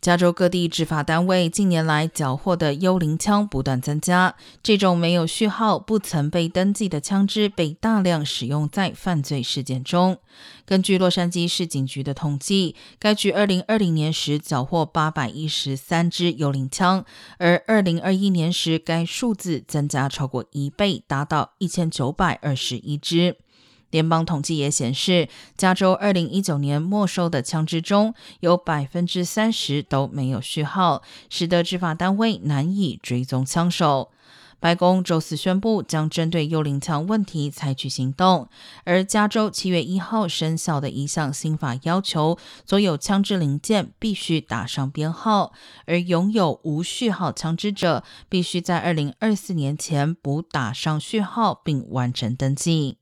加州各地执法单位近年来缴获的幽灵枪不断增加，这种没有序号、不曾被登记的枪支被大量使用在犯罪事件中。根据洛杉矶市警局的统计，该局2020年时缴获813支幽灵枪，而2021年时该数字增加超过一倍，达到1921支。联邦统计也显示，加州二零一九年没收的枪支中有百分之三十都没有序号，使得执法单位难以追踪枪手。白宫周四宣布，将针对幽灵枪问题采取行动。而加州七月一号生效的一项新法要求，所有枪支零件必须打上编号，而拥有无序号枪支者，必须在二零二四年前补打上序号并完成登记。